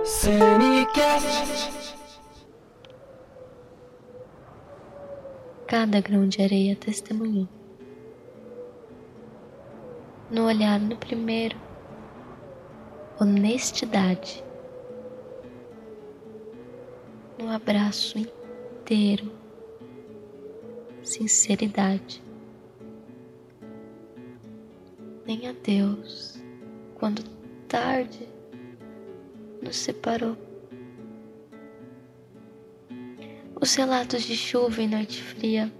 Oceanicast. Cada grão de areia testemunhou. No olhar no primeiro, honestidade. No abraço inteiro, sinceridade. Nem a Deus, quando tarde nos separou. Os relatos de chuva e noite fria,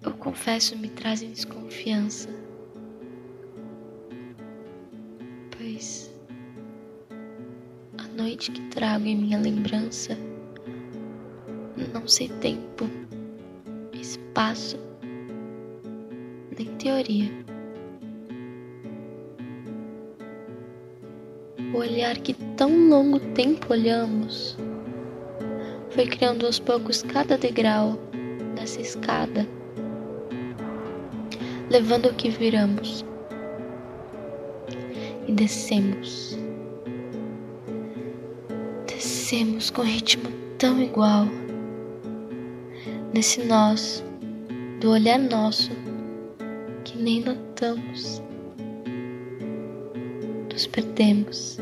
eu confesso, me trazem desconfiança. Pois a noite que trago em minha lembrança não sei tempo, espaço, nem teoria. O olhar que tão longo tempo olhamos foi criando aos poucos cada degrau dessa escada, levando o que viramos e descemos. Descemos com ritmo tão igual, nesse nós do olhar nosso que nem notamos. Nos perdemos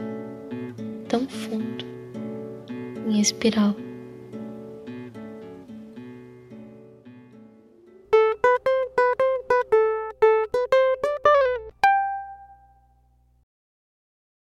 tão fundo em espiral.